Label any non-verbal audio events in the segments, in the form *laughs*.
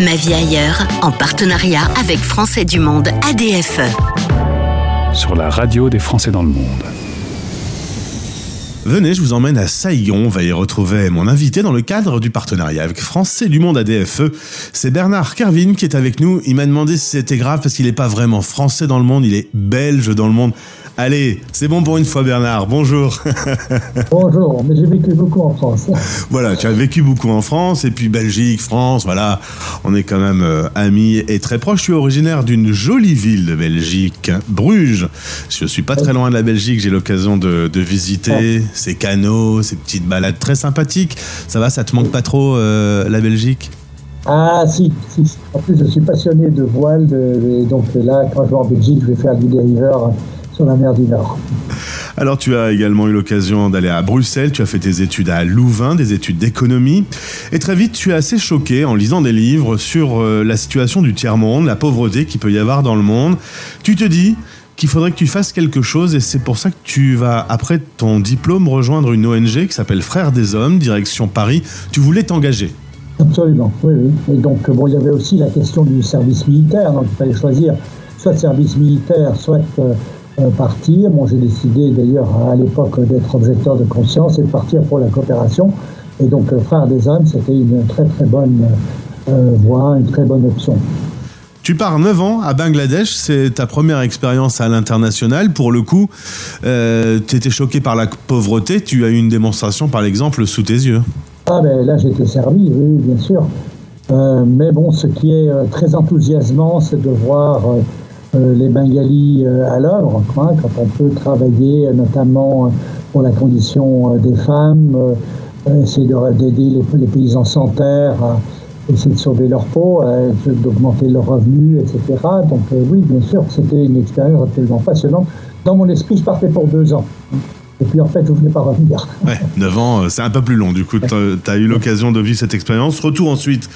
Ma vie ailleurs, en partenariat avec Français du Monde ADFE. Sur la radio des Français dans le monde. Venez, je vous emmène à Saigon. On va y retrouver mon invité dans le cadre du partenariat avec Français du Monde ADFE. C'est Bernard Carvin qui est avec nous. Il m'a demandé si c'était grave parce qu'il n'est pas vraiment français dans le monde, il est belge dans le monde. Allez, c'est bon pour une fois Bernard, bonjour. *laughs* bonjour, mais j'ai vécu beaucoup en France. *laughs* voilà, tu as vécu beaucoup en France, et puis Belgique, France, voilà, on est quand même euh, amis et très proches. Je suis originaire d'une jolie ville de Belgique, Bruges. Je suis pas très loin de la Belgique, j'ai l'occasion de, visiter ces canaux, ces petites balades très sympathiques. Ça va, ça te manque pas trop euh, la Belgique? Ah si, si, en plus je suis passionné de voile, donc là quand je vais en Belgique je vais faire du dériveur la mer du Nord. Alors tu as également eu l'occasion d'aller à Bruxelles, tu as fait tes études à Louvain, des études d'économie, et très vite tu es assez choqué en lisant des livres sur euh, la situation du tiers-monde, la pauvreté qu'il peut y avoir dans le monde. Tu te dis qu'il faudrait que tu fasses quelque chose et c'est pour ça que tu vas, après ton diplôme, rejoindre une ONG qui s'appelle Frères des Hommes, direction Paris. Tu voulais t'engager. Absolument, oui, oui. Et donc, bon, il y avait aussi la question du service militaire, donc il fallait choisir soit service militaire, soit euh, euh, partir. Bon, j'ai décidé d'ailleurs à l'époque d'être objecteur de conscience et de partir pour la coopération. Et donc, euh, Frères des âmes, c'était une très très bonne euh, voie, une très bonne option. Tu pars 9 ans à Bangladesh, c'est ta première expérience à l'international. Pour le coup, tu étais choqué par la pauvreté, tu as eu une démonstration par l'exemple sous tes yeux. Ah ben là j'étais servi, oui, bien sûr. mais bon, ce qui est très enthousiasmant, c'est de voir euh, les Bengalis euh, à l'œuvre, quand on peut travailler notamment pour la condition euh, des femmes, essayer d'aider les, paysans sans terre à essayer de sauver leur peau, d'augmenter leurs revenus, etc. Donc oui, bien sûr, c'était une expérience absolument passionnante. Dans mon esprit, je partais pour deux ans. Et puis en fait, ne voulais pas revenir. Ouais, 9 ans, euh, c'est un peu plus long. Du coup, tu as eu l'occasion de vivre cette expérience. Retour ensuite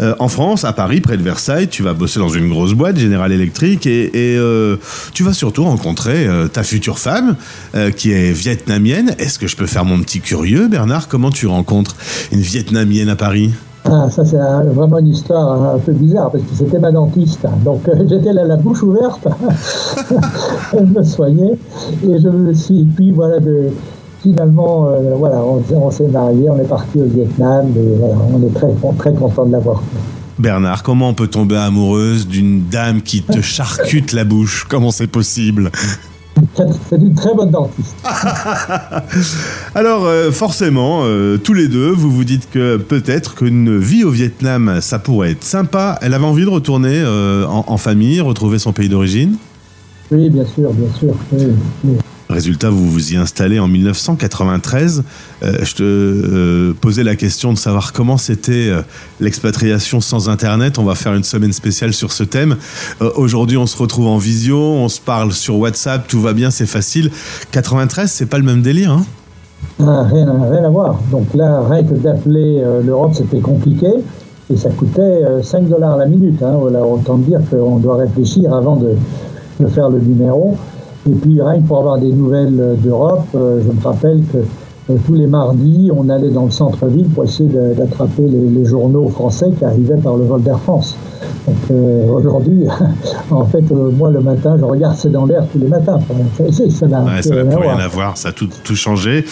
euh, en France, à Paris, près de Versailles. Tu vas bosser dans une grosse boîte, General Electric, et, euh, tu vas surtout rencontrer ta future femme, qui est vietnamienne. Est-ce que je peux faire mon petit curieux, Bernard? Comment tu rencontres une vietnamienne à Paris? Ah, ça c'est vraiment une histoire un peu bizarre parce que c'était ma dentiste. Donc euh, *laughs* j'étais là la bouche ouverte, *laughs* je me soignais et je me suis. Puis voilà, de, finalement, euh, on, s'est mariés, on est parti au Vietnam et on est très, très content de l'avoir. Bernard, comment on peut tomber amoureuse d'une dame qui te charcute la bouche? Comment c'est possible? C'est une très bonne dentiste. *laughs* Alors, euh, forcément, euh, tous les deux, vous vous dites que peut-être qu'une vie au Vietnam, ça pourrait être sympa. Elle avait envie de retourner euh, en, famille, retrouver son pays d'origine? Oui, bien sûr, bien sûr. Résultat, vous vous y installez en 1993. Euh, je te euh, posais la question de savoir comment c'était euh, l'expatriation sans Internet. On va faire une semaine spéciale sur ce thème. Aujourd'hui, on se retrouve en visio, on se parle sur WhatsApp, tout va bien, c'est facile. 93, c'est pas le même délire, hein ah, rien, à voir. Donc rien que d'appeler l'Europe, c'était compliqué. Et ça coûtait 5 dollars la minute. Hein. autant dire qu'on doit réfléchir avant de faire le numéro. Et puis rien que pour avoir des nouvelles euh, d'Europe, euh, je me rappelle que euh, tous les mardis, on allait dans le centre-ville pour essayer d'attraper les, journaux français qui arrivaient par le vol d'Air France. Donc aujourd'hui, *laughs* en fait, moi le matin, je regarde C'est dans l'air tous les matins. Ça n'a ouais, plus rien à voir, ça a tout, tout changé.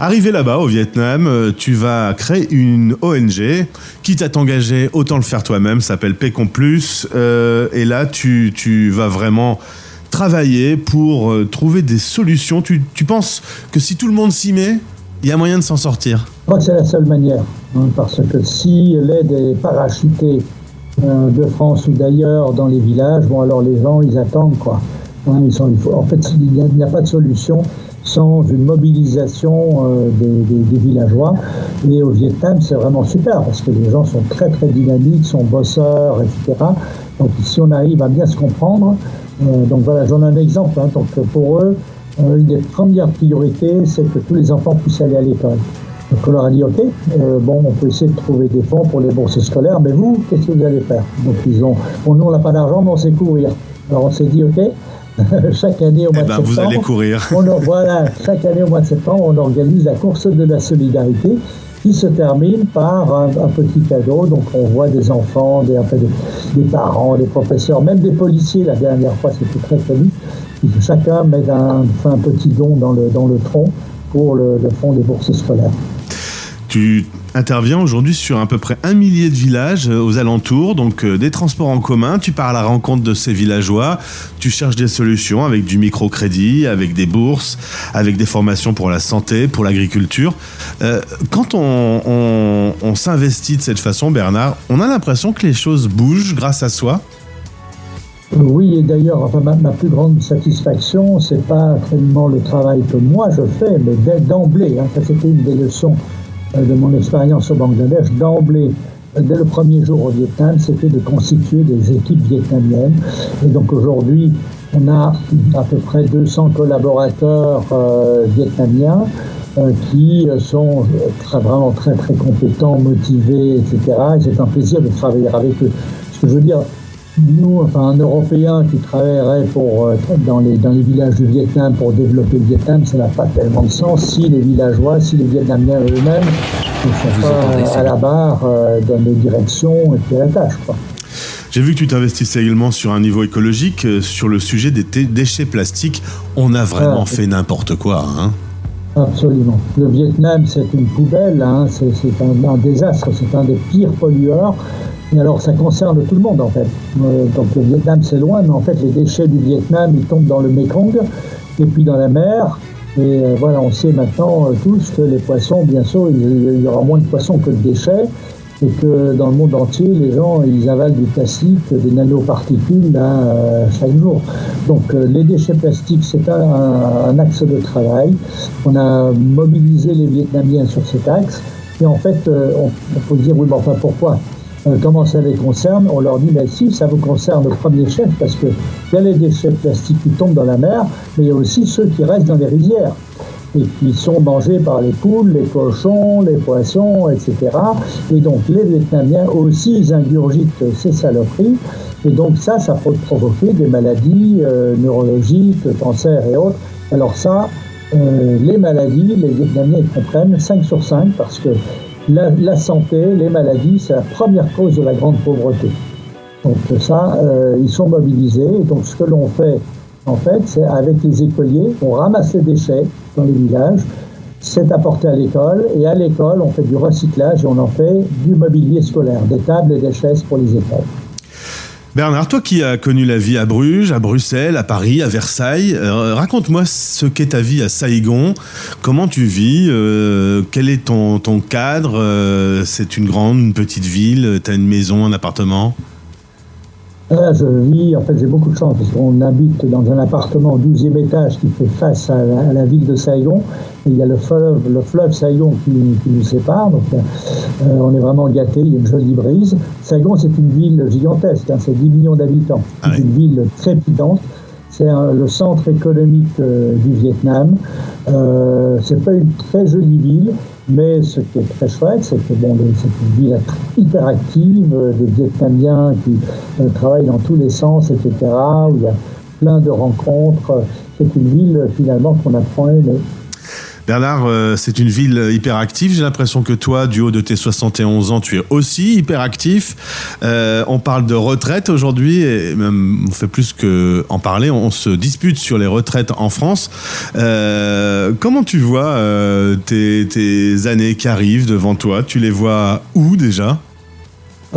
Arrivé là-bas, au Vietnam, tu vas créer une ONG. Quitte à t'engager, autant le faire toi-même, s'appelle Pécon Plus. et là, tu, tu vas vraiment travailler pour euh, trouver des solutions. Tu, penses que si tout le monde s'y met, il y a moyen de s'en sortir? Je crois que c'est la seule manière. Hein, parce que si l'aide est parachutée euh, de France ou d'ailleurs dans les villages, bon alors les gens ils attendent quoi. Hein, en fait, il n'y a, pas de solution sans une mobilisation euh, des, villageois. Et au Vietnam, c'est vraiment super parce que les gens sont très très dynamiques, sont bosseurs, etc. Donc si on arrive à bien se comprendre, donc voilà, j'en ai un exemple. Hein. donc pour eux, euh, une des premières priorités, c'est que tous les enfants puissent aller à l'école. Donc on leur a dit, OK, euh, bon, on peut essayer de trouver des fonds pour les bourses scolaires, mais vous, qu'est-ce que vous allez faire? Donc ils ont, bon, nous on n'a pas d'argent, mais on sait courir. Alors on s'est dit, OK, *laughs* chaque année au mois eh ben, de septembre, vous allez courir. voilà, chaque année au mois de septembre, on organise la course de la solidarité qui se termine par un, petit cadeau. Donc on voit des enfants, des, des, parents, des professeurs, même des policiers. La dernière fois, c'était très connu. Chacun met un, un petit don dans le, dans le tronc pour le, le fonds des bourses scolaires. Tu intervient aujourd'hui sur à peu près un millier de villages euh, aux alentours, donc euh, des transports en commun. Tu pars à la rencontre de ces villageois, tu cherches des solutions avec du microcrédit, avec des bourses, avec des formations pour la santé, pour l'agriculture. Euh, quand on, s'investit de cette façon, Bernard, on a l'impression que les choses bougent grâce à soi? Oui, et d'ailleurs, ma, plus grande satisfaction, c'est pas tellement le travail que moi je fais, mais d'emblée, hein, ça c'était une des leçons de mon expérience au Bangladesh, d'emblée, dès le premier jour au Vietnam, c'était de constituer des équipes vietnamiennes. Et donc aujourd'hui, on a à peu près 200 collaborateurs euh, vietnamiens euh, qui sont très, vraiment très très compétents, motivés, etc. Et c'est un plaisir de travailler avec eux. Ce que je veux dire, nous, enfin un Européen qui travaillerait pour, euh, dans, les, dans les villages du Vietnam pour développer le Vietnam, ça n'a pas tellement de sens si les villageois, si les Vietnamiens eux-mêmes ne sont pas à la barre euh, dans les directions et puis à la tâche. J'ai vu que tu t'investissais également sur un niveau écologique, euh, sur le sujet des déchets plastiques. On a vraiment ah, fait n'importe quoi. Hein Absolument. Le Vietnam, c'est une poubelle, hein. c'est un, un, désastre, c'est un des pires pollueurs alors ça concerne tout le monde en fait. Euh, donc le Vietnam c'est loin, mais en fait les déchets du Vietnam ils tombent dans le Mekong et puis dans la mer. Et euh, voilà, on sait maintenant euh, tous que les poissons, bien sûr, il y aura moins de poissons que de déchets et que dans le monde entier, les gens, ils avalent du plastique, des nanoparticules chaque jour. Donc les déchets plastiques, c'est un, axe de travail. On a mobilisé les Vietnamiens sur cet axe. Et en fait, on, on peut dire, oui, mais enfin pourquoi? Comment ça les concerne, on leur dit, mais si, ça vous concerne au premier chef, parce qu'il y a les déchets plastiques qui tombent dans la mer, mais il y a aussi ceux qui restent dans les rizières et qui sont mangés par les poules, les cochons, les poissons, etc. Et donc les Vietnamiens aussi, ils ingurgitent ces saloperies. Et donc ça, ça peut provoquer des maladies euh, neurologiques, cancers et autres. Alors ça, euh, les maladies, les Vietnamiens comprennent 5 sur 5 parce que la, santé, les maladies, c'est la première cause de la grande pauvreté. Donc ça, euh, ils sont mobilisés. Donc ce que l'on fait, en fait, c'est avec les écoliers, on ramasse les déchets dans les villages, c'est apporté à l'école, et à l'école, on fait du recyclage et on en fait du mobilier scolaire, des tables et des chaises pour les écoles. Bernard, toi qui as connu la vie à Bruges, à Bruxelles, à Paris, à Versailles, euh, raconte-moi ce qu'est ta vie à Saïgon. Comment tu vis euh, Quel est ton, ton cadre euh, C'est une grande, une petite ville Tu as une maison, un appartement? Là, je vis, en fait, j'ai beaucoup de chance parce qu'on habite dans un appartement au 12e étage qui fait face à la, ville de Saigon. Et il y a le fleuve, le fleuve Saigon qui, nous sépare. Donc, euh, on est vraiment gâtés. Il y a une jolie brise. Saigon, c'est une ville gigantesque. Hein, c'est 10 millions d'habitants. Ah c'est une ville très pitante. C'est le centre économique euh, du Vietnam. Euh, c'est pas une très jolie ville. Mais ce qui est très chouette, c'est que c'est une ville hyper active, euh, des Vietnamiens qui travaillent dans tous les sens, etc., où il y a plein de rencontres. C'est une ville finalement qu'on apprend à. Bernard, euh, c'est une ville hyper active. J'ai l'impression que toi, du haut de tes 71 ans, tu es aussi hyper actif. Euh, on parle de retraite aujourd'hui, et on fait plus que en parler. On se dispute sur les retraites en France. Euh, comment tu vois tes, tes, années qui arrivent devant toi? Tu les vois où déjà?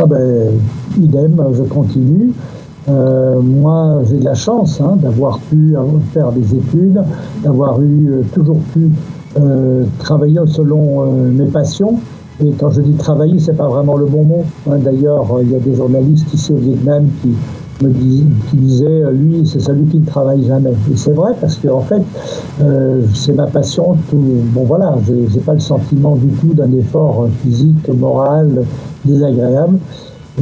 Ah ben, idem, je continue. moi, j'ai de la chance hein, d'avoir pu faire des études, d'avoir eu toujours pu euh, travailler selon euh, mes passions. Et quand je dis travailler, c'est pas vraiment le bon mot. Hein. D'ailleurs, il y a des journalistes ici au Vietnam qui me qui disaient, lui, c'est celui qui ne travaille jamais. Et c'est vrai parce que en fait, euh, c'est ma passion. Tout, bon voilà, j'ai pas le sentiment du tout d'un effort physique, moral, désagréable.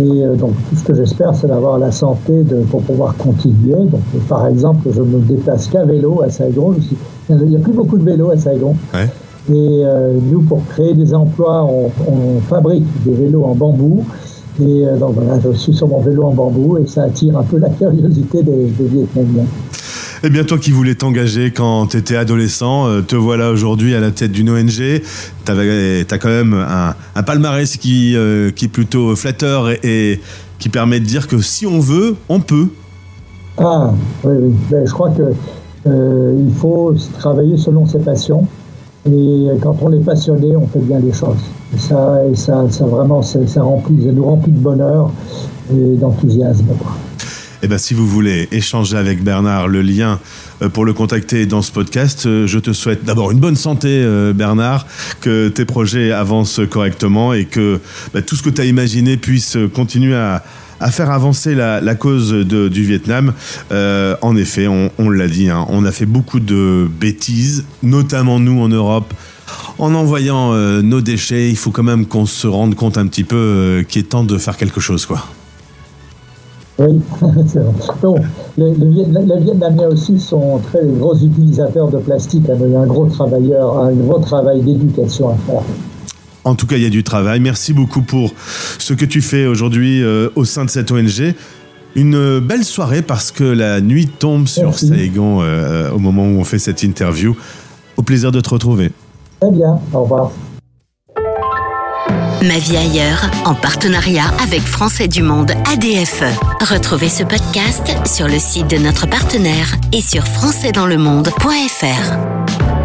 Et donc tout ce que j'espère, c'est d'avoir la santé de, pour pouvoir continuer. Donc par exemple, je me déplace qu'à vélo à Saigon. Il n'y a plus beaucoup de vélos à Saigon. Et euh, nous, pour créer des emplois, on, fabrique des vélos en bambou. Et euh, donc voilà, je suis sur mon vélo en bambou et ça attire un peu la curiosité des, des Vietnamiens. Eh bien, toi qui voulais t'engager quand tu étais adolescent, euh, te voilà aujourd'hui à la tête d'une ONG. Tu as quand même un, palmarès qui, euh, qui est plutôt flatteur et, qui permet de dire que si on veut, on peut. Ah, oui, oui. Ben, je crois que euh, il faut travailler selon ses passions. Et quand on est passionné, on fait bien les choses. Ça, ça, ça vraiment, ça, ça nous remplit de bonheur et d'enthousiasme. Eh ben, si vous voulez échanger avec Bernard, le lien euh, pour le contacter dans ce podcast, euh, je te souhaite d'abord une bonne santé, euh, Bernard, que tes projets avancent correctement et que bah, tout ce que tu as imaginé puisse continuer à, faire avancer la, cause du Vietnam. en effet, on, l'a dit, hein, on a fait beaucoup de bêtises, notamment nous en Europe. En envoyant nos déchets, il faut quand même qu'on se rende compte un petit peu qu'il est temps de faire quelque chose, quoi. Oui, *laughs* c'est vrai. Donc, les, Vietnamiens aussi sont très gros utilisateurs de plastique. Il y a un gros travailleur, un gros travail d'éducation à faire. En tout cas, il y a du travail. Merci beaucoup pour ce que tu fais aujourd'hui euh, au sein de cette ONG. Une belle soirée parce que la nuit tombe sur Saigon euh, au moment où on fait cette interview. Au plaisir de te retrouver. Très bien, au revoir. Ma vie ailleurs, en partenariat avec Français du Monde ADFE. Retrouvez ce podcast sur le site de notre partenaire et sur françaisdanslemonde.fr.